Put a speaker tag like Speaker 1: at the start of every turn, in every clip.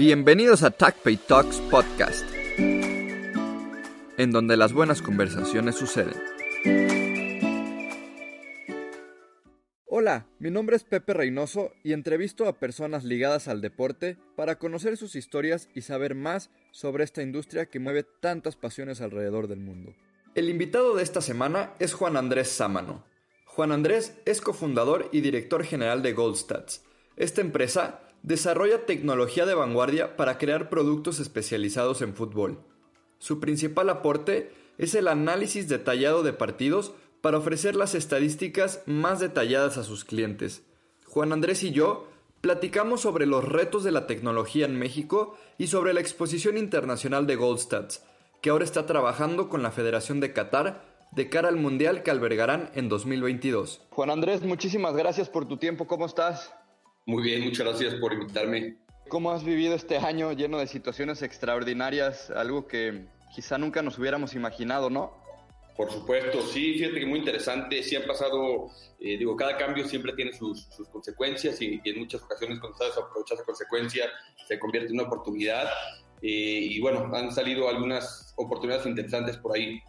Speaker 1: Bienvenidos a TACPay Talks Podcast, en donde las buenas conversaciones suceden. Hola, mi nombre es Pepe Reynoso y entrevisto a personas ligadas al deporte para conocer sus historias y saber más sobre esta industria que mueve tantas pasiones alrededor del mundo. El invitado de esta semana es Juan Andrés Sámano. Juan Andrés es cofundador y director general de Goldstats. Esta empresa desarrolla tecnología de vanguardia para crear productos especializados en fútbol. Su principal aporte es el análisis detallado de partidos para ofrecer las estadísticas más detalladas a sus clientes. Juan Andrés y yo platicamos sobre los retos de la tecnología en México y sobre la exposición internacional de Goldstats, que ahora está trabajando con la Federación de Qatar de cara al Mundial que albergarán en 2022. Juan Andrés, muchísimas gracias por tu tiempo, ¿cómo estás?
Speaker 2: Muy bien, muchas gracias por invitarme.
Speaker 1: ¿Cómo has vivido este año lleno de situaciones extraordinarias, algo que quizá nunca nos hubiéramos imaginado, ¿no?
Speaker 2: Por supuesto, sí, fíjate que muy interesante, sí han pasado, eh, digo, cada cambio siempre tiene sus, sus consecuencias y, y, en muchas ocasiones cuando sabes aprovechar esa consecuencia se convierte en una oportunidad eh, y bueno, han salido algunas oportunidades interesantes por ahí.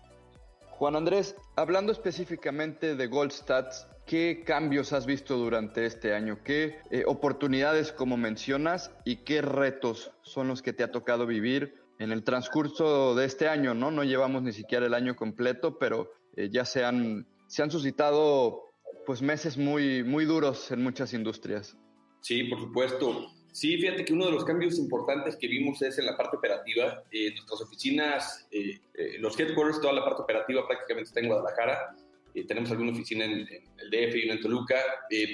Speaker 1: Juan Andrés, hablando específicamente de Goldstats, ¿qué cambios has visto durante este año? ¿Qué eh, oportunidades, como mencionas, y qué retos son los que te ha tocado vivir en el transcurso de este año? No, no llevamos ni siquiera el año completo, pero eh, ya se han, se han suscitado pues meses muy, muy duros en muchas industrias.
Speaker 2: Sí, por supuesto. Sí, fíjate que uno de los cambios importantes que vimos es en la parte operativa. Eh, nuestras oficinas, eh, eh, los headquarters, toda la parte operativa prácticamente está en Guadalajara. Tenemos alguna oficina en, en, el DF y una en Toluca,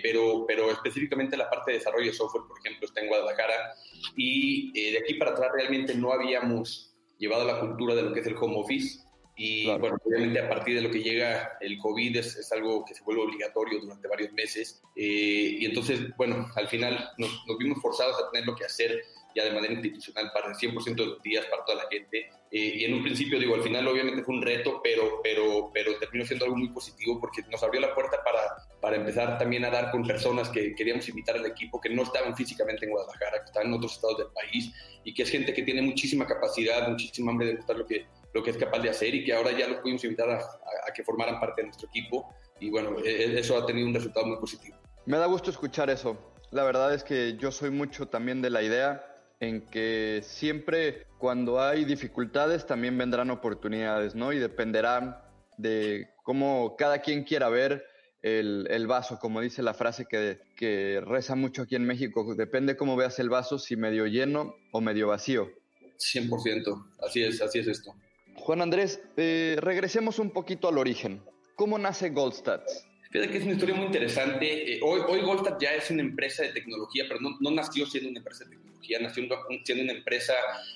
Speaker 2: pero, pero específicamente la parte de desarrollo de software, por ejemplo, está en Guadalajara. Y de aquí para atrás realmente no habíamos llevado la cultura de lo que es el home office. Y claro. bueno, obviamente a partir de lo que llega el COVID es, es algo que se vuelve obligatorio durante varios meses. Eh, y entonces, bueno, al final nos, nos, vimos forzados a tener lo que hacer ya de manera institucional para el 100% de los días para toda la gente. Eh, y en un principio, digo, al final obviamente fue un reto, pero, pero, pero terminó siendo algo muy positivo porque nos abrió la puerta para, para empezar también a dar con personas que queríamos invitar al equipo, que no estaban físicamente en Guadalajara, que estaban en otros estados del país y que es gente que tiene muchísima capacidad, muchísima hambre de gustar lo que, lo que es capaz de hacer y que ahora ya los pudimos invitar a, a, a, que formaran parte de nuestro equipo y bueno, eso ha tenido un resultado muy positivo.
Speaker 1: Me da gusto escuchar eso. La verdad es que yo soy mucho también de la idea en que siempre cuando hay dificultades también vendrán oportunidades, ¿no? Y dependerá de cómo cada quien quiera ver el, el vaso, como dice la frase que, que reza mucho aquí en México, depende cómo veas el vaso, si medio lleno o medio vacío.
Speaker 2: 100%, así es, así es esto.
Speaker 1: Juan Andrés, eh, regresemos un poquito al origen. ¿Cómo nace Goldstats?
Speaker 2: Fíjate que es una historia muy interesante. Eh, hoy, hoy Goldstat ya es una empresa de tecnología, pero no, no, nació siendo una empresa de tecnología, nació siendo una empresa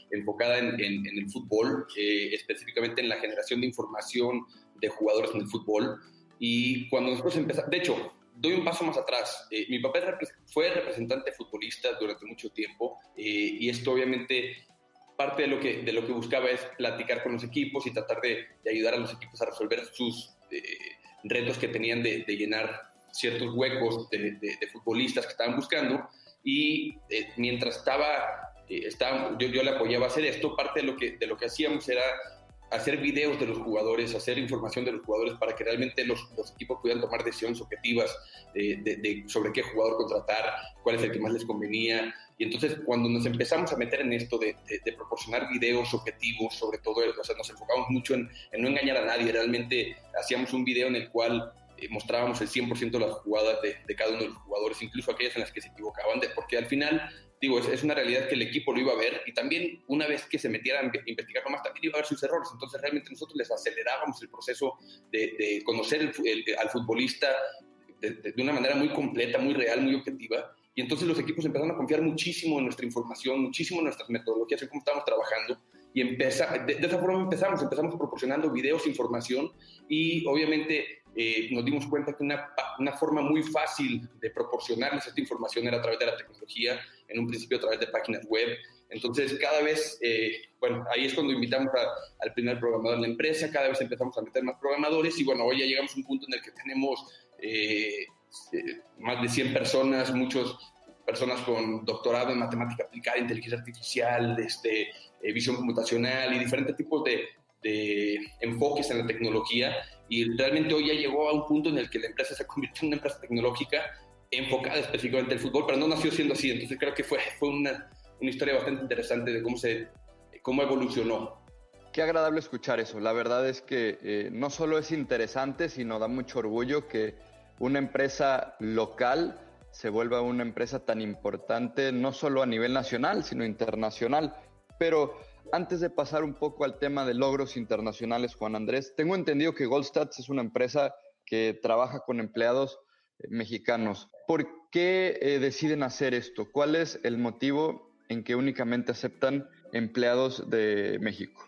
Speaker 2: enfocada en, en, en el fútbol, eh, específicamente en la generación de información de jugadores en el fútbol. Y cuando nosotros empezamos, de hecho, doy un paso más atrás. Eh, mi papá fue representante futbolista durante mucho tiempo y esto obviamente parte de lo que, de lo que buscaba es platicar con los equipos y tratar de, de ayudar a los equipos a resolver sus eh, retos que tenían de, de, llenar ciertos huecos de, de, futbolistas que estaban buscando. Y eh, mientras estaba, eh, estaba yo, yo, le apoyaba a hacer esto, parte de lo, que, de lo que hacíamos era hacer videos de los jugadores, hacer información de los jugadores para que realmente los, los equipos pudieran tomar decisiones objetivas de, sobre qué jugador contratar, cuál es el que más les convenía, y entonces, cuando nos empezamos a meter en esto de, de, de proporcionar videos objetivos, sobre todo, o sea, nos enfocamos mucho en, en, no engañar a nadie. Realmente hacíamos un video en el cual mostrábamos el 100% de las jugadas de, de, cada uno de los jugadores, incluso aquellas en las que se equivocaban, porque al final, digo, es, es, una realidad que el equipo lo iba a ver y también una vez que se metieran a investigar más, también iba a ver sus errores. Entonces, realmente nosotros les acelerábamos el proceso de, de conocer el, el, al futbolista de, de, una manera muy completa, muy real, muy objetiva Y entonces los equipos empezaron a confiar muchísimo en nuestra información, muchísimo en nuestras metodologías, en cómo estamos trabajando. Y empeza, de, esa forma empezamos, empezamos proporcionando videos, información y obviamente eh, nos dimos cuenta que una, una, forma muy fácil de proporcionarles esta información era a través de la tecnología, en un principio a través de páginas web. Entonces, cada vez, eh, bueno, ahí es cuando invitamos al primer programador de la empresa, cada vez empezamos a meter más programadores y bueno, hoy ya llegamos a un punto en el que tenemos eh, más de 100 personas, muchas personas con doctorado en matemática aplicada, inteligencia artificial, este, visión computacional y diferentes tipos de, de enfoques en la tecnología y realmente hoy ya llegó a un punto en el que la empresa se convirtió en una empresa tecnológica enfocada específicamente en el fútbol, pero no nació siendo así, entonces creo que fue, fue una, una historia bastante interesante de cómo, se, cómo evolucionó.
Speaker 1: Qué agradable escuchar eso. La verdad es que eh, no solo es interesante, sino da mucho orgullo que una empresa local se vuelva una empresa tan importante, no solo a nivel nacional, sino internacional. Pero antes de pasar un poco al tema de logros internacionales, Juan Andrés, tengo entendido que Goldstats es una empresa que trabaja con empleados eh, mexicanos. ¿Por qué eh, deciden hacer esto? ¿Cuál es el motivo en que únicamente aceptan empleados de México?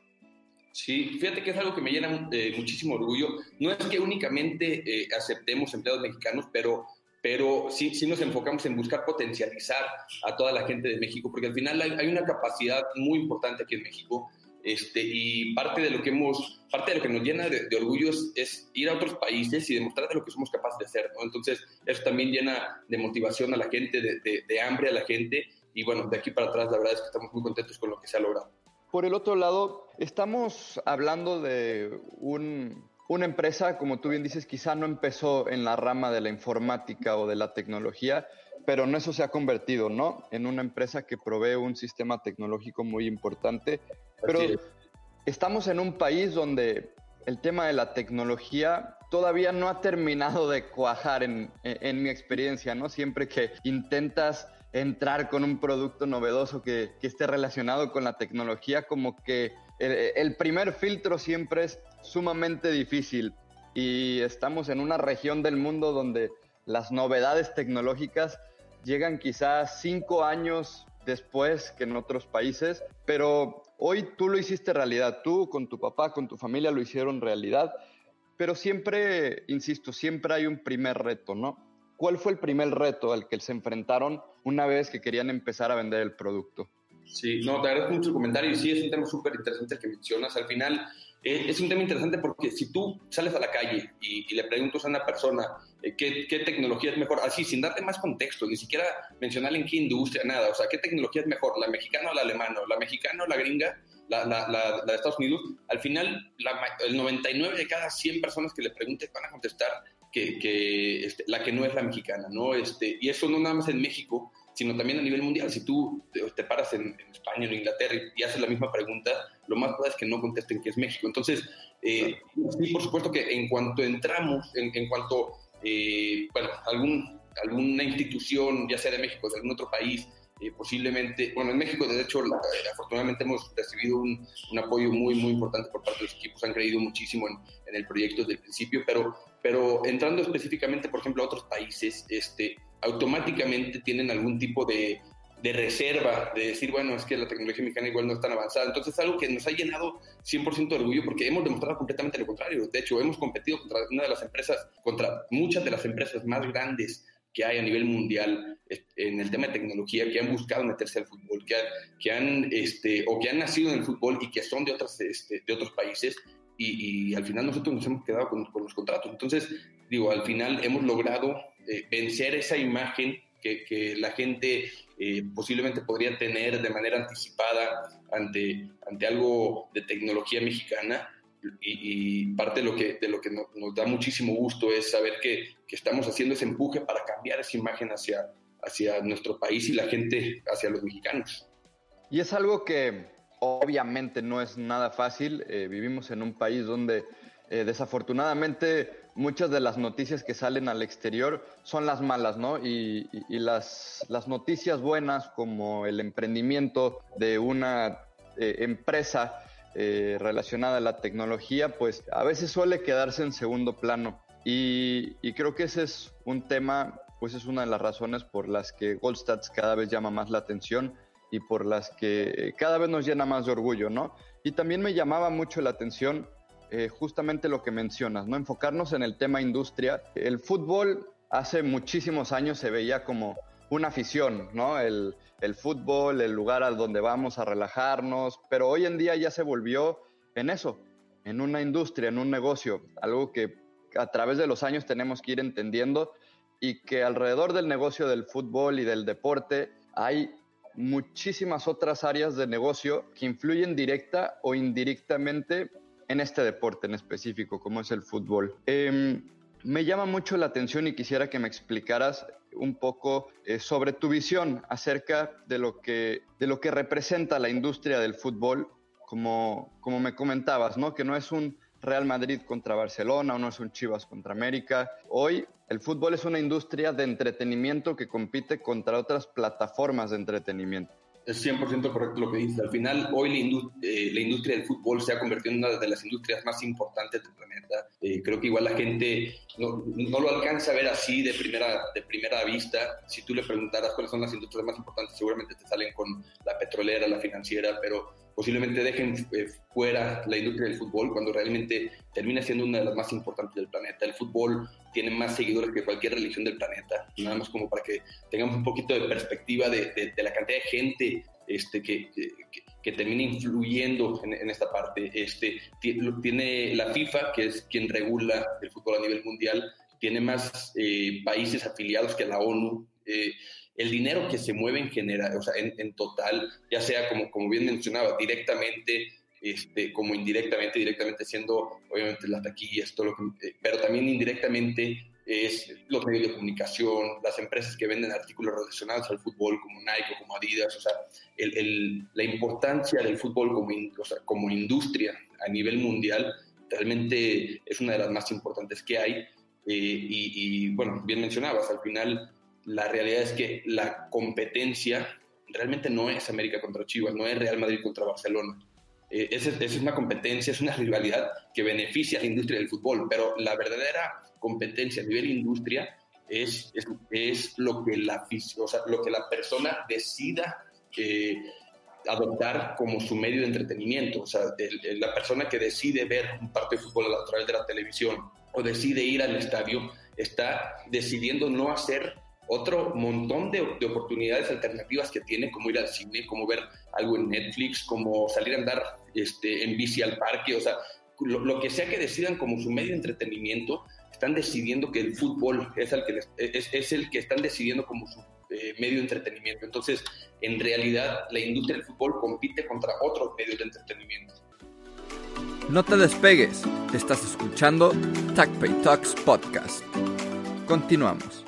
Speaker 2: Sí, fíjate que es algo que me llena eh, muchísimo orgullo. No es que únicamente aceptemos empleados mexicanos, pero pero sí, sí nos enfocamos en buscar potencializar a toda la gente de México, porque al final hay, una capacidad muy importante aquí en México, este, y parte de lo que hemos, parte de lo que nos llena de, orgullo es, ir a otros países y demostrar de lo que somos capaces de hacer, ¿no? Entonces, eso también llena de motivación a la gente, de, de hambre a la gente, y bueno, de aquí para atrás la verdad es que estamos muy contentos con lo que se ha logrado.
Speaker 1: Por el otro lado, estamos hablando de un una empresa, como tú bien dices, quizá no empezó en la rama de la informática o de la tecnología, pero en eso se ha convertido, ¿no? En una empresa que provee un sistema tecnológico muy importante. Pero estamos en un país donde el tema de la tecnología todavía no ha terminado de cuajar en, mi experiencia, ¿no? Siempre que intentas entrar con un producto novedoso que, esté relacionado con la tecnología, como que el, primer filtro siempre es sumamente difícil y estamos en una región del mundo donde las novedades tecnológicas llegan quizás cinco años después que en otros países, pero hoy tú lo hiciste realidad, tú con tu papá, con tu familia lo hicieron realidad, pero siempre, insisto, siempre hay un primer reto, ¿no? ¿Cuál fue el primer reto al que se enfrentaron una vez que querían empezar a vender el producto?
Speaker 2: Sí, no, te agradezco mucho el comentario y sí, es un tema súper interesante que mencionas. Al final, eh, es un tema interesante porque si tú sales a la calle y, le preguntas a una persona eh, ¿qué, tecnología es mejor, así, sin darte más contexto, ni siquiera mencionar en qué industria, nada, o sea, ¿qué tecnología es mejor, la mexicana o la alemana, la mexicana o la gringa, la, la, de Estados Unidos? Al final, el 99 de cada 100 personas que le preguntes van a contestar que, que este, la que no es la mexicana, ¿no? Este, y eso no nada más en México, sino también a nivel mundial. Si tú te, paras en, España o en Inglaterra y, haces la misma pregunta, lo más probable es que no contesten que es México. Entonces, eh, sí, por supuesto que en cuanto entramos, en, cuanto, eh, bueno, algún, alguna institución, ya sea de México o de algún otro país, eh, posiblemente, bueno, en México, de hecho, afortunadamente hemos recibido un, un, apoyo muy, muy importante por parte de los equipos, han creído muchísimo en, en el proyecto desde el principio, pero, pero entrando específicamente, por ejemplo, a otros países, este, automáticamente tienen algún tipo de, de, reserva, de decir, bueno, es que la tecnología mexicana igual no es tan avanzada. Entonces es algo que nos ha llenado 100% de orgullo porque hemos demostrado completamente lo contrario. De hecho, hemos competido contra una de las empresas, contra muchas de las empresas más grandes que hay a nivel mundial en el tema de tecnología, que han buscado meterse al fútbol, que, que han, este, o que han nacido en el fútbol y que son de, otras, este, de otros países, y, al final nosotros nos hemos quedado con, con, los contratos. Entonces, digo, al final hemos logrado eh, vencer esa imagen que, que la gente eh, posiblemente podría tener de manera anticipada ante, ante algo de tecnología mexicana. Y, parte de lo que, de lo que nos, da muchísimo gusto es saber que, que, estamos haciendo ese empuje para cambiar esa imagen hacia, hacia nuestro país y la gente hacia los mexicanos.
Speaker 1: Y es algo que obviamente no es nada fácil. Eh, vivimos en un país donde desafortunadamente muchas de las noticias que salen al exterior son las malas, ¿no? Y, las, las, noticias buenas como el emprendimiento de una eh, empresa eh, relacionada a la tecnología, pues a veces suele quedarse en segundo plano. Y, creo que ese es un tema pues es una de las razones por las que Goldstats cada vez llama más la atención y por las que cada vez nos llena más de orgullo, ¿no? Y también me llamaba mucho la atención eh, justamente lo que mencionas, ¿no? Enfocarnos en el tema industria. El fútbol hace muchísimos años se veía como una afición, ¿no? El, el fútbol, el lugar al donde vamos a relajarnos, pero hoy en día ya se volvió en eso, en una industria, en un negocio, algo que a través de los años tenemos que ir entendiendo y que alrededor del negocio del fútbol y del deporte hay muchísimas otras áreas de negocio que influyen directa o indirectamente en este deporte en específico, como es el fútbol. Em, me llama mucho la atención y quisiera que me explicaras un poco eh, sobre tu visión acerca de lo, que, de lo que representa la industria del fútbol, como, como me comentabas, ¿no? que no es un Real Madrid contra Barcelona o no es un Chivas contra América. Hoy el fútbol es una industria de entretenimiento que compite contra otras plataformas de entretenimiento.
Speaker 2: Es 100% correcto lo que dices. Al final, hoy eh, la, industria del fútbol se ha convertido en una de las industrias más importantes del planeta. Eh, creo que igual la gente no, no, lo alcanza a ver así de primera, de primera vista. Si tú le preguntaras cuáles son las industrias más importantes, seguramente te salen con la petrolera, la financiera, pero posiblemente dejen eh, fuera la industria del fútbol cuando realmente termina siendo una de las más importantes del planeta. El fútbol tiene más seguidores que cualquier religión del planeta, nada más como para que tengamos un poquito de perspectiva de, la cantidad de gente este, que, que, termina influyendo en, esta parte. Este, tiene la FIFA, que es quien regula el fútbol a nivel mundial, tiene más eh, países afiliados que la ONU. Eh, el dinero que se mueve en general, o sea, en, total, ya sea como, como bien mencionaba, directamente, este, como indirectamente, directamente siendo obviamente las taquillas, todo lo que, eh, pero también indirectamente es los medios de comunicación, las empresas que venden artículos relacionados al fútbol, como Nike o como Adidas, o sea, el, la importancia del fútbol como, como industria a nivel mundial realmente es una de las más importantes que hay. Eh, y, y, bueno, bien mencionabas, al final la realidad es que la competencia realmente no es América contra Chivas, no es Real Madrid contra Barcelona. Eh, esa, es una competencia, es una rivalidad que beneficia a la industria del fútbol, pero la verdadera competencia a nivel industria es, es, lo, que la, o sea, lo que la persona decida eh, adoptar como su medio de entretenimiento. O sea, la persona que decide ver un partido de fútbol a través de la televisión o decide ir al estadio está decidiendo no hacer otro montón de, oportunidades alternativas que tiene, como ir al cine, como ver algo en Netflix, como salir a andar este, en bici al parque, o sea, lo, que sea que decidan como su medio de entretenimiento, están decidiendo que el fútbol es el que, es, el que están decidiendo como su eh, medio de entretenimiento. Entonces, en realidad, la industria del fútbol compite contra otros medios de entretenimiento.
Speaker 1: No te despegues, estás escuchando TACPay Talks Podcast. Continuamos.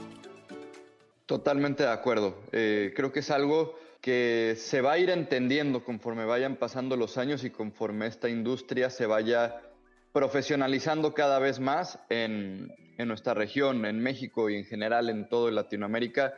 Speaker 1: Totalmente de acuerdo. Eh, creo que es algo que se va a ir entendiendo conforme vayan pasando los años y conforme esta industria se vaya profesionalizando cada vez más en, nuestra región, en México y en general en todo Latinoamérica.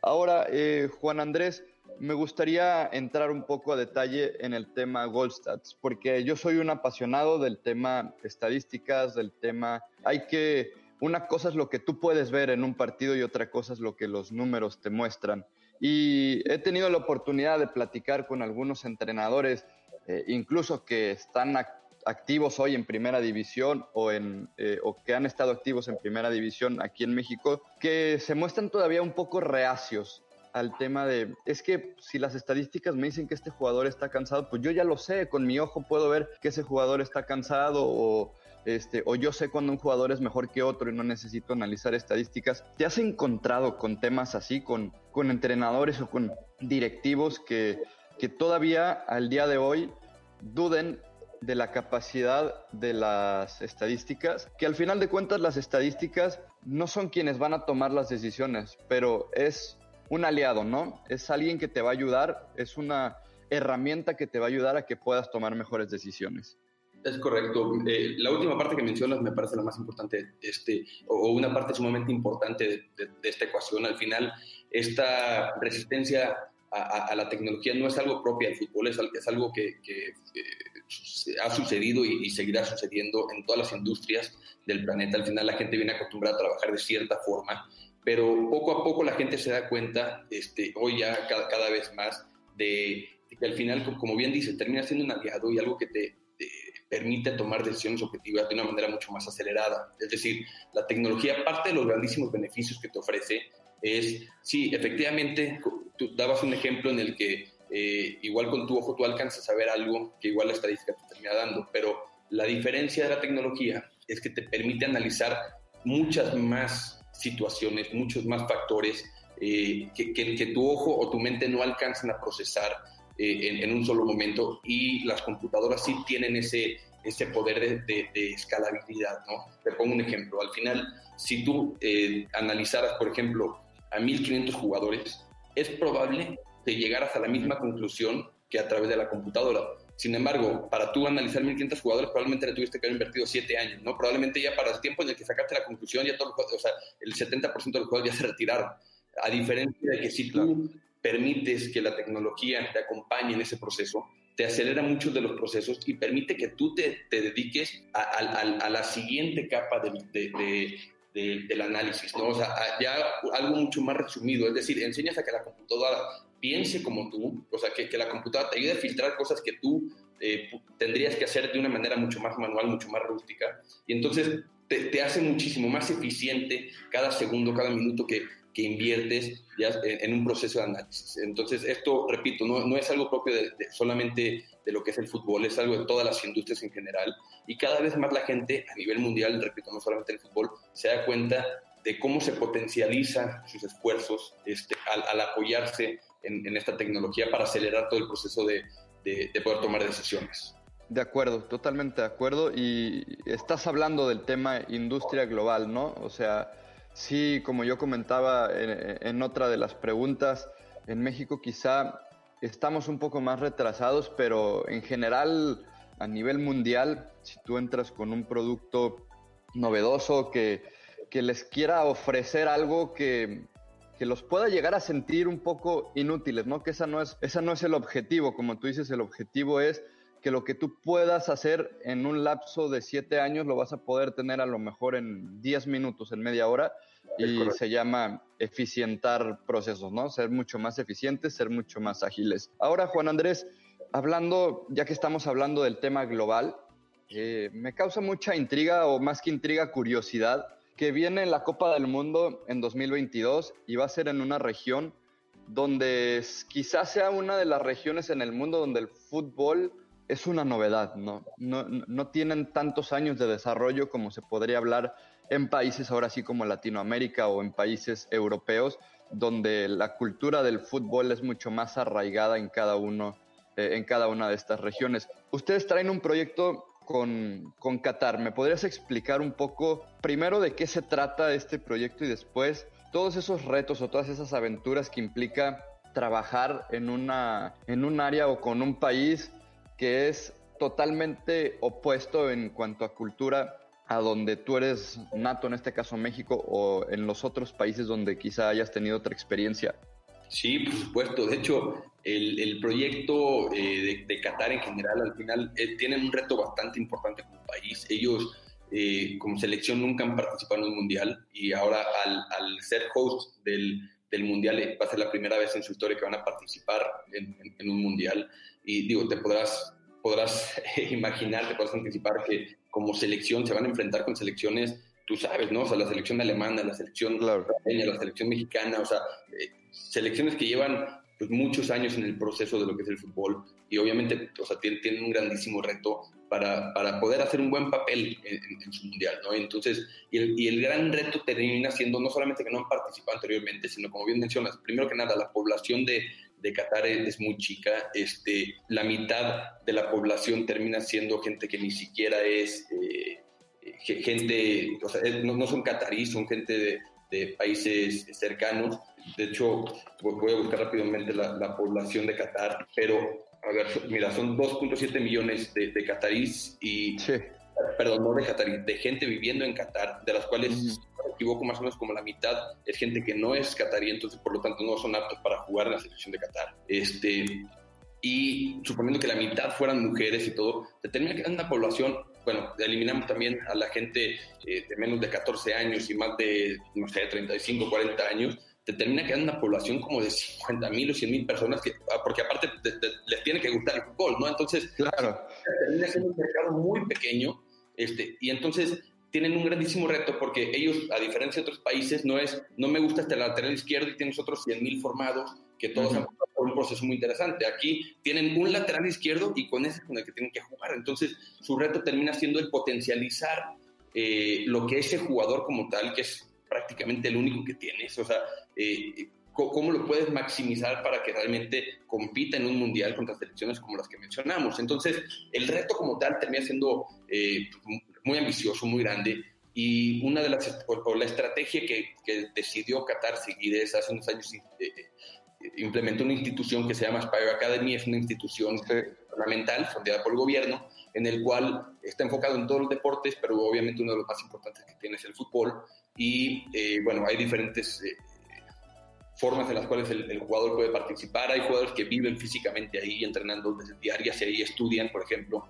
Speaker 1: Ahora, eh, Juan Andrés, me gustaría entrar un poco a detalle en el tema Goldstats, porque yo soy un apasionado del tema estadísticas, del tema... Hay que una cosa es lo que tú puedes ver en un partido y otra cosa es lo que los números te muestran. Y he tenido la oportunidad de platicar con algunos entrenadores, eh, incluso que están activos hoy en primera división o, en, eh, o que han estado activos en primera división aquí en México, que se muestran todavía un poco reacios al tema de, es que si las estadísticas me dicen que este jugador está cansado, pues yo ya lo sé, con mi ojo puedo ver que ese jugador está cansado o este, o yo sé cuando un jugador es mejor que otro y no necesito analizar estadísticas. ¿Te has encontrado con temas así, con, con entrenadores o con directivos que, que todavía al día de hoy duden de la capacidad de las estadísticas, que al final de cuentas las estadísticas no son quienes van a tomar las decisiones, pero es un aliado, ¿no? Es alguien que te va a ayudar, es una herramienta que te va a ayudar a que puedas tomar mejores decisiones.
Speaker 2: Es correcto. Eh, la última parte que mencionas me parece la más importante, este, o, una parte sumamente importante de, esta ecuación. Al final, esta resistencia a, la tecnología no es algo propio del fútbol, es, algo que, eh, ha sucedido y, seguirá sucediendo en todas las industrias del planeta. Al final, la gente viene acostumbrada a trabajar de cierta forma pero poco a poco la gente se da cuenta, este, hoy ya cada, cada vez más, de, que al final, como bien dice, termina siendo un aliado y algo que te, permite tomar decisiones objetivas de una manera mucho más acelerada. Es decir, la tecnología, aparte de los grandísimos beneficios que te ofrece, es, sí, efectivamente, tú dabas un ejemplo en el que eh, igual con tu ojo tú alcanzas a ver algo que igual la estadística te termina dando, pero la diferencia de la tecnología es que te permite analizar muchas más situaciones, muchos más factores eh, que, que, tu ojo o tu mente no alcanzan a procesar eh, en, un solo momento y las computadoras sí tienen ese, ese poder de, de, escalabilidad, ¿no? Te pongo un ejemplo, al final, si tú eh, analizaras, por ejemplo, a 1500 jugadores, es probable que llegaras a la misma conclusión que a través de la computadora. Sin embargo, para tú analizar 1500 jugadores, probablemente le tuviste que haber invertido 7 años, ¿no? Probablemente ya para el tiempo en el que sacaste la conclusión, ya todo, o sea, el 70% de los jugadores ya se retiraron. A diferencia de que si tú permites que la tecnología te acompañe en ese proceso, te acelera muchos de los procesos y permite que tú te, te dediques a, a, la siguiente capa de, de, del análisis, ¿no? O sea, ya algo mucho más resumido, es decir, enseñas a que la computadora piense como tú, o sea, que, que la computadora te ayude a filtrar cosas que tú eh, tendrías que hacer de una manera mucho más manual, mucho más rústica, y entonces te, te hace muchísimo más eficiente cada segundo, cada minuto que, que inviertes ya en un proceso de análisis. Entonces, esto, repito, no, es algo propio solamente de lo que es el fútbol, es algo de todas las industrias en general. Y cada vez más la gente a nivel mundial, repito, no solamente el fútbol, se da cuenta de cómo se potencializan sus esfuerzos este, al, apoyarse en, esta tecnología para acelerar todo el proceso de poder tomar decisiones.
Speaker 1: De acuerdo, totalmente de acuerdo. Y estás hablando del tema industria global, ¿no? O sea, Sí, como yo comentaba en, otra de las preguntas, en México quizá estamos un poco más retrasados, pero en general a nivel mundial, si tú entras con un producto novedoso que, les quiera ofrecer algo que, que, los pueda llegar a sentir un poco inútiles, ¿no? Que esa no, es, esa no es el objetivo, como tú dices, el objetivo es que lo que tú puedas hacer en un lapso de siete años lo vas a poder tener a lo mejor en diez minutos, en media hora, y se llama eficientar procesos, ¿no? Ser mucho más eficientes, ser mucho más ágiles. Ahora, Juan Andrés, hablando, ya que estamos hablando del tema global, eh, me causa mucha intriga, o más que intriga, curiosidad, que viene la Copa del Mundo en 2022 y va a ser en una región donde quizás sea una de las regiones en el mundo donde el fútbol es una novedad, ¿no? tienen tantos años de desarrollo como se podría hablar en países ahora sí como Latinoamérica o en países europeos, donde la cultura del fútbol es mucho más arraigada en cada uno, eh, en cada una de estas regiones. Ustedes traen un proyecto con, con Qatar. ¿Me podrías explicar un poco primero de qué se trata este proyecto y después todos esos retos o todas esas aventuras que implica trabajar en, una, en un área o con un país que es totalmente opuesto en cuanto a cultura a donde tú eres nato, en este caso México, o en los otros países donde quizá hayas tenido otra experiencia?
Speaker 2: Sí, por supuesto. De hecho, el, proyecto eh, de, Qatar en general, al final, eh, tienen un reto bastante importante como país. Ellos, eh, como selección, nunca han participado en un mundial y ahora, al, ser host del, del, mundial, va a ser la primera vez en su historia que van a participar en, en un mundial. Y digo, te podrás, podrás imaginar, te podrás anticipar que como selección se van a enfrentar con selecciones, tú sabes, ¿no? O sea, la selección alemana, la selección claro. la selección mexicana, o sea, eh, selecciones que llevan pues, muchos años en el proceso de lo que es el fútbol y obviamente, o sea, tienen, un grandísimo reto para, para, poder hacer un buen papel en, su mundial, ¿no? Entonces, y el, y el, gran reto termina siendo no solamente que no han participado anteriormente, sino como bien mencionas, primero que nada, la población de, de Qatar es muy chica, este, la mitad de la población termina siendo gente que ni siquiera es eh, gente, o sea, no, son cataríes, son gente de, de, países cercanos. De hecho, voy a buscar rápidamente la, la población de Qatar, pero, a ver, mira, son 2.7 millones de, de catarís y... Perdón, no de catarí, de gente viviendo en Qatar, de las cuales equivoco, más o menos como la mitad es gente que no es catarí, entonces por lo tanto no son aptos para jugar en la selección de Qatar. Este, y suponiendo que la mitad fueran mujeres y todo, te termina quedando una población bueno, eliminamos también a la gente eh, de menos de 14 años y más de, no sé, 35, 40 años, te termina quedando una población como de 50 mil o 100 mil personas, que, ah, porque aparte les tiene que gustar el fútbol, ¿no? Entonces, claro. termina siendo un mercado muy pequeño, este, y entonces tienen un grandísimo reto porque ellos, a diferencia de otros países, no es, no me gusta este lateral izquierdo y tienes otros 100 mil formados que todos han pasado por un proceso muy interesante. Aquí tienen un lateral izquierdo y con ese con el que tienen que jugar. Entonces, su reto termina siendo el potencializar eh, lo que ese jugador como tal, que es prácticamente el único que tienes, o sea, eh, cómo lo puedes maximizar para que realmente compita en un mundial contra selecciones como las que mencionamos. Entonces, el reto como tal termina siendo eh, muy ambicioso, muy grande. Y una de las, o, la estrategia que, decidió Qatar seguir es hace unos años eh, eh, implementó una institución que se llama Aspire Academy, es una institución fundamental, fundada por el gobierno, en el cual está enfocado en todos los deportes, pero obviamente uno de los más importantes que tiene es el fútbol. Y bueno, hay diferentes formas en las cuales el, jugador puede participar. Hay jugadores que viven físicamente ahí, entrenando desde diarias y ahí estudian, por ejemplo.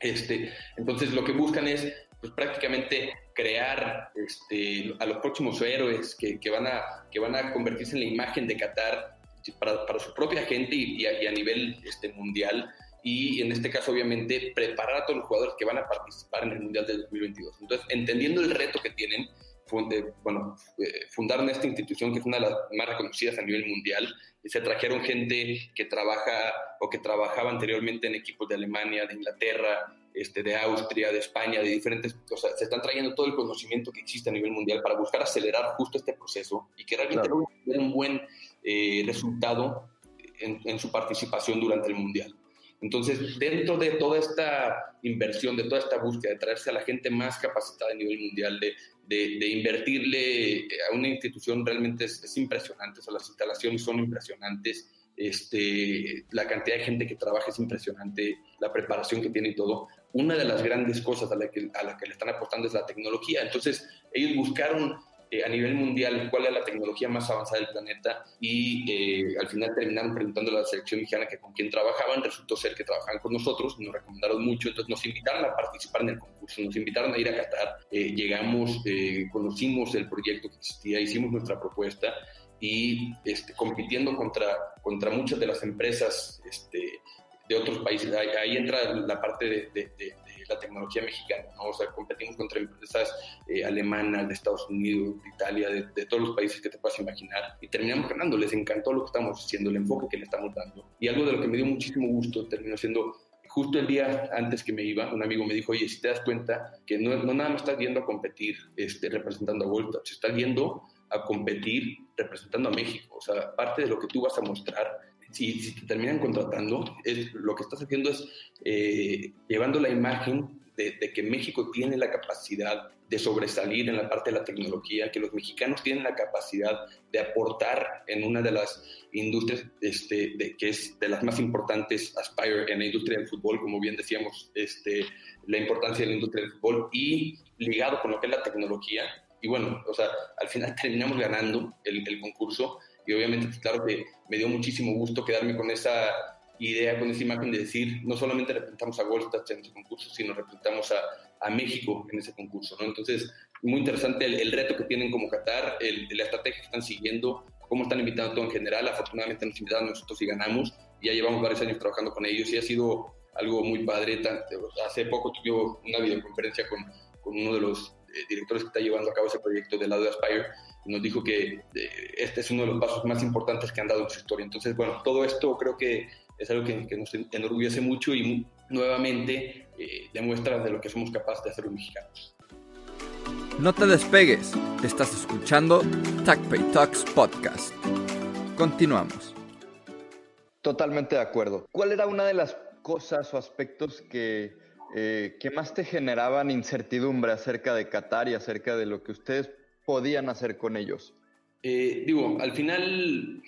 Speaker 2: Este, entonces lo que buscan es pues, prácticamente crear este, a los próximos héroes que, que, van a, que van a convertirse en la imagen de Qatar para, para su propia gente y, a, nivel este, mundial. Y en este caso, obviamente, preparar a todos los jugadores que van a participar en el Mundial de 2022. Entonces, entendiendo el reto que tienen, bueno, eh, fundaron esta institución que es una de las más reconocidas a nivel mundial. Y se trajeron gente que trabaja o que trabajaba anteriormente en equipos de Alemania, de Inglaterra, este, de Austria, de España, de diferentes, o sea, se están trayendo todo el conocimiento que existe a nivel mundial para buscar acelerar justo este proceso y que realmente claro. un buen eh, resultado en, en su participación durante el mundial. Entonces, dentro de toda esta inversión, de toda esta búsqueda de traerse a la gente más capacitada a nivel mundial, de, de, invertirle a una institución realmente es, impresionante, o sea, las instalaciones son impresionantes, este, la cantidad de gente que trabaja es impresionante, la preparación que tiene y todo. Una de las grandes cosas a la que, a la que le están apostando es la tecnología. Entonces, ellos buscaron eh, a nivel mundial cuál es la tecnología más avanzada del planeta y eh, al final terminaron preguntando a la selección mexicana que con quién trabajaban, resultó ser que trabajaban con nosotros, nos recomendaron mucho, entonces nos invitaron a participar en el concurso, nos invitaron a ir a Qatar, eh, llegamos, conocimos el proyecto que existía, hicimos nuestra propuesta y este, compitiendo contra, contra muchas de las empresas este, de otros países. Ahí, entra la parte de, la tecnología mexicana, ¿no? O sea, competimos contra empresas eh, alemanas, de Estados Unidos, de Italia, de, todos los países que te puedas imaginar, y terminamos ganando. Les encantó lo que estamos haciendo, el enfoque que le estamos dando. Y algo de lo que me dio muchísimo gusto terminó siendo justo el día antes que me iba, un amigo me dijo, oye, si te das cuenta que no, no nada más estás viendo a competir este, representando a Volta, se está viendo a competir representando a México. O sea, parte de lo que tú vas a mostrar si, te terminan contratando, es, lo que estás haciendo es eh, llevando la imagen de, que México tiene la capacidad de sobresalir en la parte de la tecnología, que los mexicanos tienen la capacidad de aportar en una de las industrias este, de, que es de las más importantes, Aspire, en la industria del fútbol, como bien decíamos, este, la importancia de la industria del fútbol y ligado con lo que es la tecnología. Y bueno, o sea, al final terminamos ganando el, el concurso y obviamente, pues, claro que me dio muchísimo gusto quedarme con esa idea, con esa imagen de decir, no solamente representamos a Goldstat en ese concurso, sino representamos a, a, México en ese concurso, ¿no? Entonces, muy interesante el, reto que tienen como Qatar, el, la estrategia que están siguiendo, cómo están invitando todo en general. Afortunadamente nos invitaron nosotros y ganamos. Ya llevamos varios años trabajando con ellos y ha sido algo muy padre. Hace poco tuve una videoconferencia con, con uno de los directores que está llevando a cabo ese proyecto del lado de Aspire nos dijo que eh, este es uno de los pasos más importantes que han dado en su historia. Entonces, bueno, todo esto creo que es algo que, nos enorgullece mucho y nuevamente eh, demuestra de lo que somos capaces de hacer los mexicanos.
Speaker 1: No te despegues, estás escuchando TACPay Talks Podcast. Continuamos. Totalmente de acuerdo. ¿Cuál era una de las cosas o aspectos que, eh, que más te generaban incertidumbre acerca de Qatar y acerca de lo que ustedes podían hacer con ellos?
Speaker 2: Eh, digo, al final,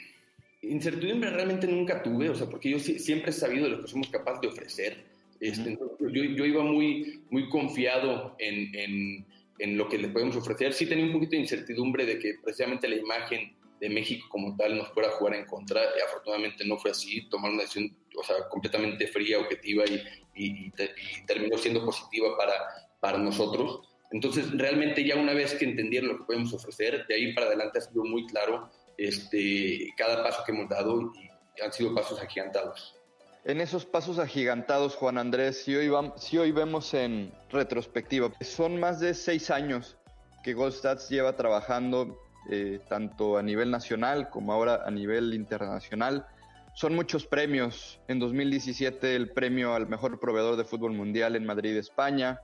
Speaker 2: incertidumbre realmente nunca tuve, o sea, porque yo siempre he sabido de lo que somos capaces de ofrecer. Este, yo, yo, iba muy, muy confiado en, en, en, lo que le podemos ofrecer. Sí tenía un poquito de incertidumbre de que precisamente la imagen de México como tal nos fuera a jugar en contra. Y afortunadamente no fue así, tomar una decisión o sea, completamente fría, objetiva y, y, terminó siendo positiva para, para nosotros. Entonces, realmente ya una vez que entendieron lo que podemos ofrecer, de ahí para adelante ha sido muy claro este, cada paso que hemos dado y han sido pasos agigantados.
Speaker 1: En esos pasos agigantados, Juan Andrés, si hoy, si hoy vemos en retrospectiva, son más de seis años que Goldstats lleva trabajando eh, tanto a nivel nacional como ahora a nivel internacional. Son muchos premios. En 2017 el premio al mejor proveedor de fútbol mundial en Madrid, España.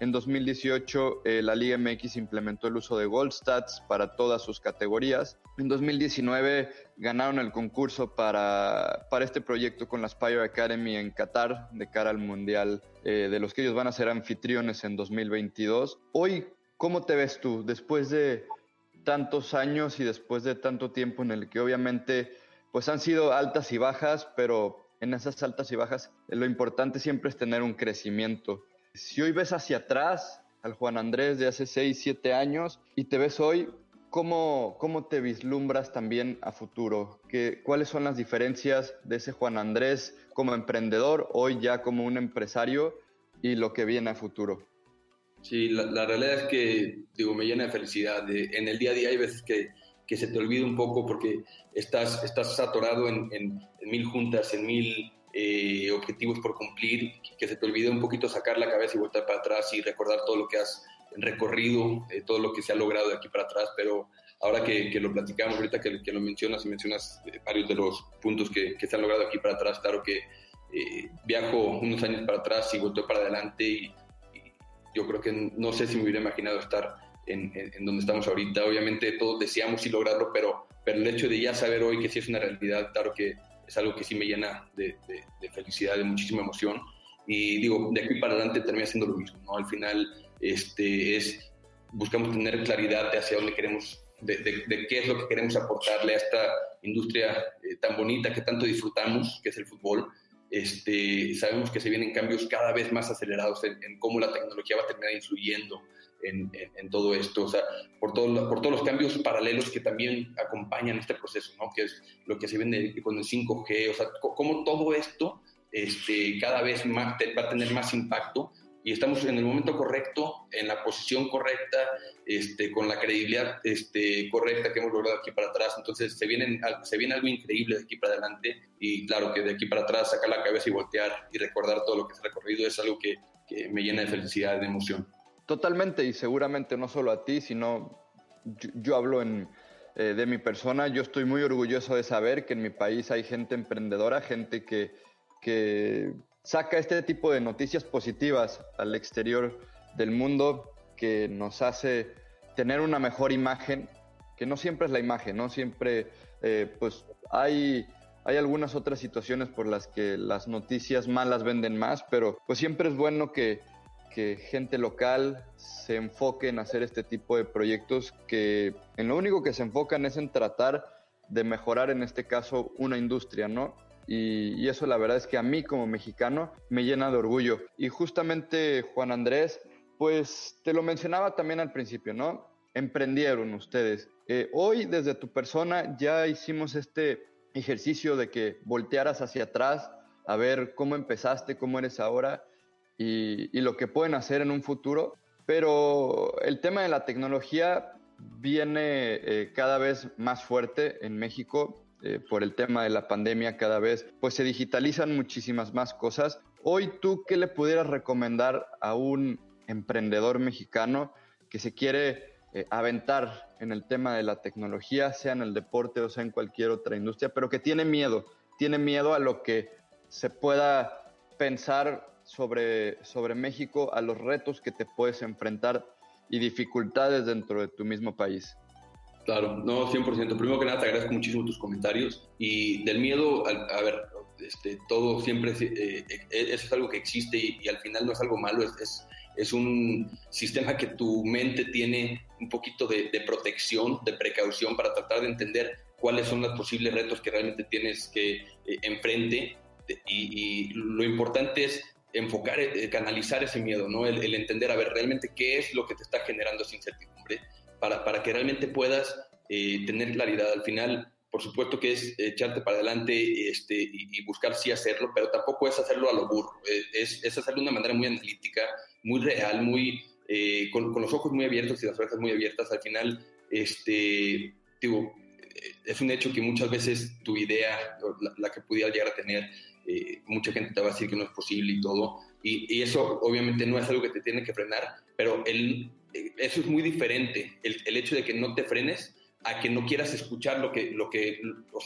Speaker 1: En 2018 eh, la Liga MX implementó el uso de Goldstats para todas sus categorías. En 2019 ganaron el concurso para, para este proyecto con la Spire Academy en Qatar de cara al Mundial, eh, de los que ellos van a ser anfitriones en 2022. Hoy, ¿cómo te ves tú después de tantos años y después de tanto tiempo en el que obviamente pues han sido altas y bajas, pero en esas altas y bajas lo importante siempre es tener un crecimiento. Si hoy ves hacia atrás al Juan Andrés de hace 6, 7 años y te ves hoy, ¿cómo, cómo te vislumbras también a futuro? ¿Qué, ¿Cuáles son las diferencias de ese Juan Andrés como emprendedor, hoy ya como un empresario y lo que viene a futuro?
Speaker 2: Sí, la, realidad es que, digo, me llena de felicidad. en el día a día hay veces que, que, se te olvida un poco porque estás, estás atorado en, mil juntas, en mil eh, objetivos por cumplir, que se te olvide un poquito sacar la cabeza y voltar para atrás y recordar todo lo que has recorrido, eh, todo lo que se ha logrado de aquí para atrás, pero ahora que, lo platicamos, ahorita que, lo mencionas y mencionas eh, varios de los puntos que, se han logrado aquí para atrás, claro que viajo unos años para atrás y volteo para adelante y, yo creo que no sé si me hubiera imaginado estar en, en, donde estamos ahorita. Obviamente todos deseamos y lograrlo, pero, pero el hecho de ya saber hoy que sí es una realidad, claro que es algo que sí me llena de, felicidad, de muchísima emoción. Y digo, de aquí para adelante termina siendo lo mismo, ¿no? Al final este, es, buscamos tener claridad de hacia dónde queremos, de, qué es lo que queremos aportarle a esta industria eh, tan bonita que tanto disfrutamos, que es el fútbol. Este, sabemos que se vienen cambios cada vez más acelerados en, en cómo la tecnología va a terminar influyendo en, todo esto, o sea, por, todo, por todos los cambios paralelos que también acompañan este proceso, ¿no? Que es lo que se viene con el 5G, o sea, cómo todo esto este, cada vez más va a tener más impacto y estamos en el momento correcto, en la posición correcta, este, con la credibilidad este, correcta que hemos logrado aquí para atrás. Entonces se, vienen, se viene algo increíble de aquí para adelante y claro que de aquí para atrás sacar la cabeza y voltear y recordar todo lo que se ha recorrido es algo que, me llena de felicidad de emoción.
Speaker 1: Totalmente, y seguramente no solo a ti, sino yo, hablo en, eh, de mi persona. Yo estoy muy orgulloso de saber que en mi país hay gente emprendedora, gente que, que saca este tipo de noticias positivas al exterior del mundo, que nos hace tener una mejor imagen, que no siempre es la imagen, no siempre, eh, pues hay, hay algunas otras situaciones por las que las noticias malas venden más, pero pues siempre es bueno que que gente local se enfoque en hacer este tipo de proyectos que en lo único que se enfocan es en tratar de mejorar en este caso una industria, ¿no? Y, eso la verdad es que a mí como mexicano me llena de orgullo. Y justamente Juan Andrés, pues te lo mencionaba también al principio, ¿no? Emprendieron ustedes. Eh, hoy desde tu persona ya hicimos este ejercicio de que voltearas hacia atrás a ver cómo empezaste, cómo eres ahora y, lo que pueden hacer en un futuro. Pero el tema de la tecnología viene eh, cada vez más fuerte en México. Eh, por el tema de la pandemia cada vez, pues se digitalizan muchísimas más cosas. Hoy tú, ¿qué le pudieras recomendar a un emprendedor mexicano que se quiere eh, aventar en el tema de la tecnología, sea en el deporte o sea en cualquier otra industria, pero que tiene miedo, tiene miedo a lo que se pueda pensar sobre, sobre México, a los retos que te puedes enfrentar y dificultades dentro de tu mismo país.
Speaker 2: Claro, no, 100%. Primero que nada, te agradezco muchísimo tus comentarios. Y del miedo, a, ver, este, todo siempre, eh, eh, es algo que existe y, al final no es algo malo, es, es, un sistema que tu mente tiene un poquito de, protección, de precaución para tratar de entender cuáles son los posibles retos que realmente tienes que eh, enfrente. y, lo importante es enfocar, eh, canalizar ese miedo, ¿no? El, entender, a ver, realmente qué es lo que te está generando esa incertidumbre para, para que realmente puedas eh, tener claridad. Al final, por supuesto que es echarte para adelante este, y, buscar sí hacerlo, pero tampoco es hacerlo a lo burro, es, es hacerlo de una manera muy analítica, muy real, muy, eh, con, los ojos muy abiertos y las orejas muy abiertas. Al final, este, digo, eh, es un hecho que muchas veces tu idea, la, que pudiera llegar a tener, eh, mucha gente te va a decir que no es posible y todo, y, eso obviamente no es algo que te tiene que frenar, pero el, eso es muy diferente, el, el hecho de que no te frenes a que no quieras escuchar lo que lo, que,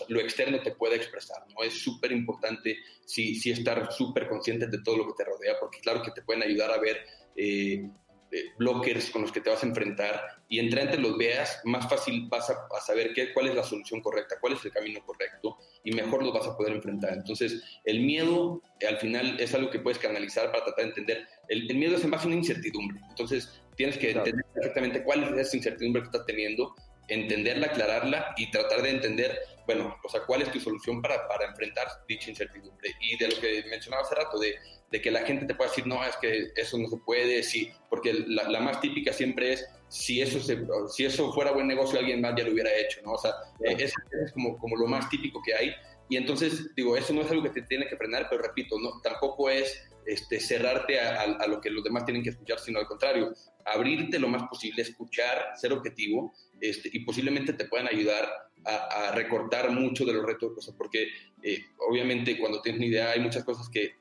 Speaker 2: lo externo te pueda expresar. ¿no? Es súper importante sí, sí estar súper consciente de todo lo que te rodea, porque claro que te pueden ayudar a ver eh, eh, blockers con los que te vas a enfrentar y entre antes los veas, más fácil vas a, saber qué, cuál es la solución correcta, cuál es el camino correcto y mejor los vas a poder enfrentar. Entonces, el miedo al final es algo que puedes canalizar para tratar de entender. El, miedo es en base a una incertidumbre. Entonces, tienes que entender perfectamente cuál es esa incertidumbre que estás teniendo entenderla, aclararla y tratar de entender, bueno, o sea, cuál es tu solución para, para enfrentar dicha incertidumbre. Y de lo que mencionaba hace rato, de, de, que la gente te pueda decir, no, es que eso no se puede, sí, porque la, la más típica siempre es, si eso, se, si eso fuera buen negocio, alguien más ya lo hubiera hecho, ¿no? O sea, eh, es, es como, como lo más típico que hay. Y entonces, digo, eso no es algo que te tiene que frenar, pero repito, no, tampoco es este, cerrarte a, a, lo que los demás tienen que escuchar, sino al contrario, abrirte lo más posible, escuchar, ser objetivo este, y posiblemente te puedan ayudar a, recortar mucho de los retos, porque eh, obviamente cuando tienes una idea hay muchas cosas que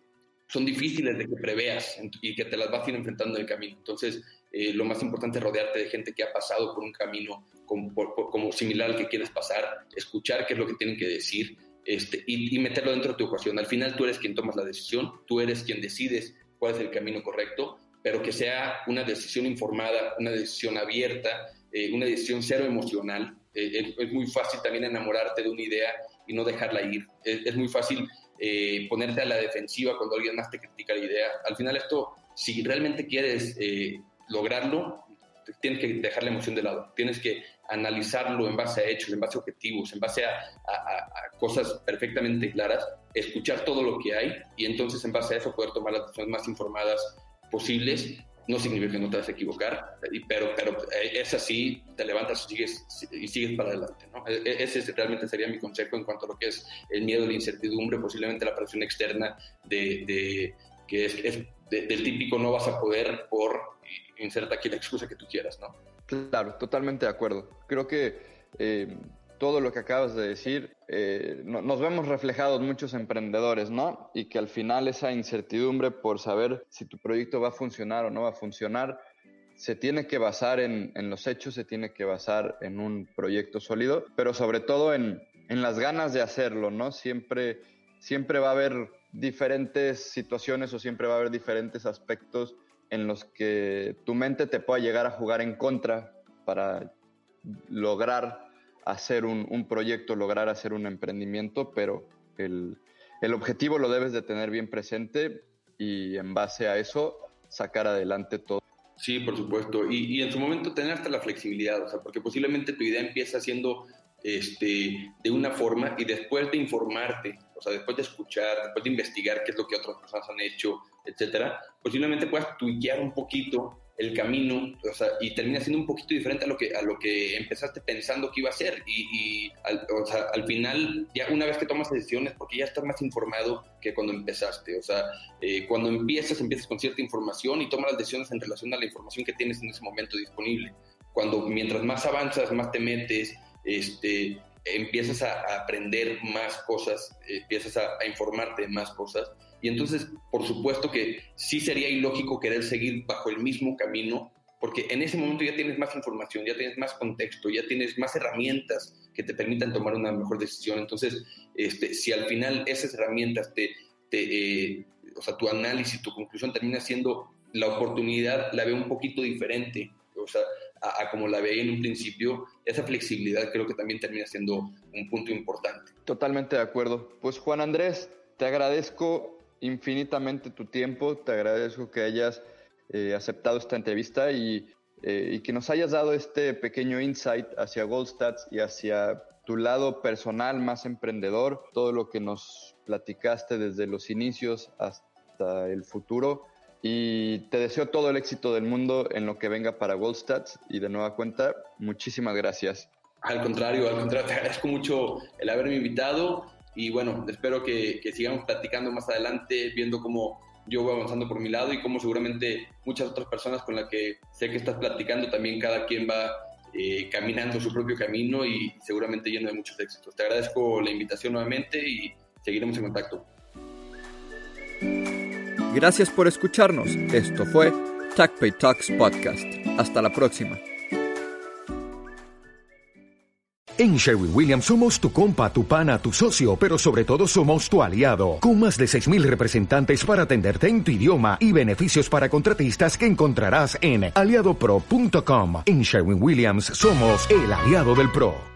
Speaker 2: son difíciles de que preveas y que te las vas a ir enfrentando en el camino. Entonces, eh, lo más importante es rodearte de gente que ha pasado por un camino como, similar al que quieres pasar, escuchar qué es lo que tienen que decir este, y, meterlo dentro de tu ecuación. Al final tú eres quien tomas la decisión, tú eres quien decides cuál es el camino correcto, pero que sea una decisión informada, una decisión abierta, eh, una decisión cero emocional. Eh, es, muy fácil también enamorarte de una idea y no dejarla ir. Es, muy fácil eh, ponerte a la defensiva cuando alguien más te critica la idea. Al final esto, si realmente quieres lograrlo, tienes que dejar la emoción de lado. Tienes que analizarlo en base a hechos, en base a objetivos, en base a, a, cosas perfectamente claras, escuchar todo lo que hay y entonces en base a eso poder tomar las decisiones más informadas posibles no significa que no te vas a equivocar, pero, pero eh, es así, te levantas y sigues, y sigues para adelante. ¿no? E, e, ese realmente sería mi consejo en cuanto a lo que es el miedo, la incertidumbre, posiblemente la presión externa de, de que es, es del típico no vas a poder por inserta aquí la excusa que tú quieras, ¿no?
Speaker 1: Claro, totalmente de acuerdo. Creo que eh, todo lo que acabas de decir, eh, nos vemos reflejados muchos emprendedores, ¿no? Y que al final esa incertidumbre por saber si tu proyecto va a funcionar o no va a funcionar, se tiene que basar en, los hechos, se tiene que basar en un proyecto sólido, pero sobre todo en, las ganas de hacerlo, ¿no? Siempre, siempre va a haber diferentes situaciones o siempre va a haber diferentes aspectos en los que tu mente te pueda llegar a jugar en contra para lograr hacer un, proyecto, lograr hacer un emprendimiento, pero el, objetivo lo debes de tener bien presente y en base a eso sacar adelante todo.
Speaker 2: Sí, por supuesto. Y, y, en su momento tener hasta la flexibilidad, o sea, porque posiblemente tu idea empieza siendo este, de una forma y después de informarte, o sea, después de escuchar, después de investigar qué es lo que otras personas han hecho, etcétera, posiblemente puedas tuitear un poquito el camino, o sea, y termina siendo un poquito diferente a lo que, a lo que empezaste pensando que iba a ser. Y, al, o sea, al final, ya una vez que tomas decisiones, porque ya estás más informado que cuando empezaste. O sea, eh, cuando empiezas, empiezas con cierta información y tomas las decisiones en relación a la información que tienes en ese momento disponible. Cuando mientras más avanzas, más te metes, este, empiezas a, aprender más cosas, empiezas a, a informarte de más cosas y entonces, por supuesto que sí sería ilógico querer seguir bajo el mismo camino, porque en ese momento ya tienes más información, ya tienes más contexto, ya tienes más herramientas que te permitan tomar una mejor decisión. Entonces, este, si al final esas herramientas te, eh, o sea, tu análisis, tu conclusión termina siendo la oportunidad, la veo un poquito diferente, o sea, a, como la veía en un principio, esa flexibilidad creo que también termina siendo un punto importante.
Speaker 1: Totalmente de acuerdo. Pues Juan Andrés, te agradezco infinitamente tu tiempo, te agradezco que hayas eh, aceptado esta entrevista eh, y, que nos hayas dado este pequeño insight hacia Goldstats y hacia tu lado personal más emprendedor, todo lo que nos platicaste desde los inicios hasta el futuro. Y te deseo todo el éxito del mundo en lo que venga para Goldstats y de nueva cuenta, muchísimas gracias.
Speaker 2: Al contrario, al contrario, te agradezco mucho el haberme invitado y bueno, espero que, que sigamos platicando más adelante, viendo cómo yo voy avanzando por mi lado y cómo seguramente muchas otras personas con las que sé que estás platicando también cada quien va eh, caminando su propio camino y seguramente lleno de muchos éxitos. Te agradezco la invitación nuevamente y seguiremos en contacto.
Speaker 1: Gracias por escucharnos. Esto fue TechPay Talks Podcast. Hasta la próxima.
Speaker 3: En Sherwin Williams somos tu compa, tu pana, tu socio, pero sobre todo somos tu aliado, con más de 6.000 representantes para atenderte en tu idioma y beneficios para contratistas que encontrarás en aliadopro.com. En Sherwin Williams somos el aliado del PRO.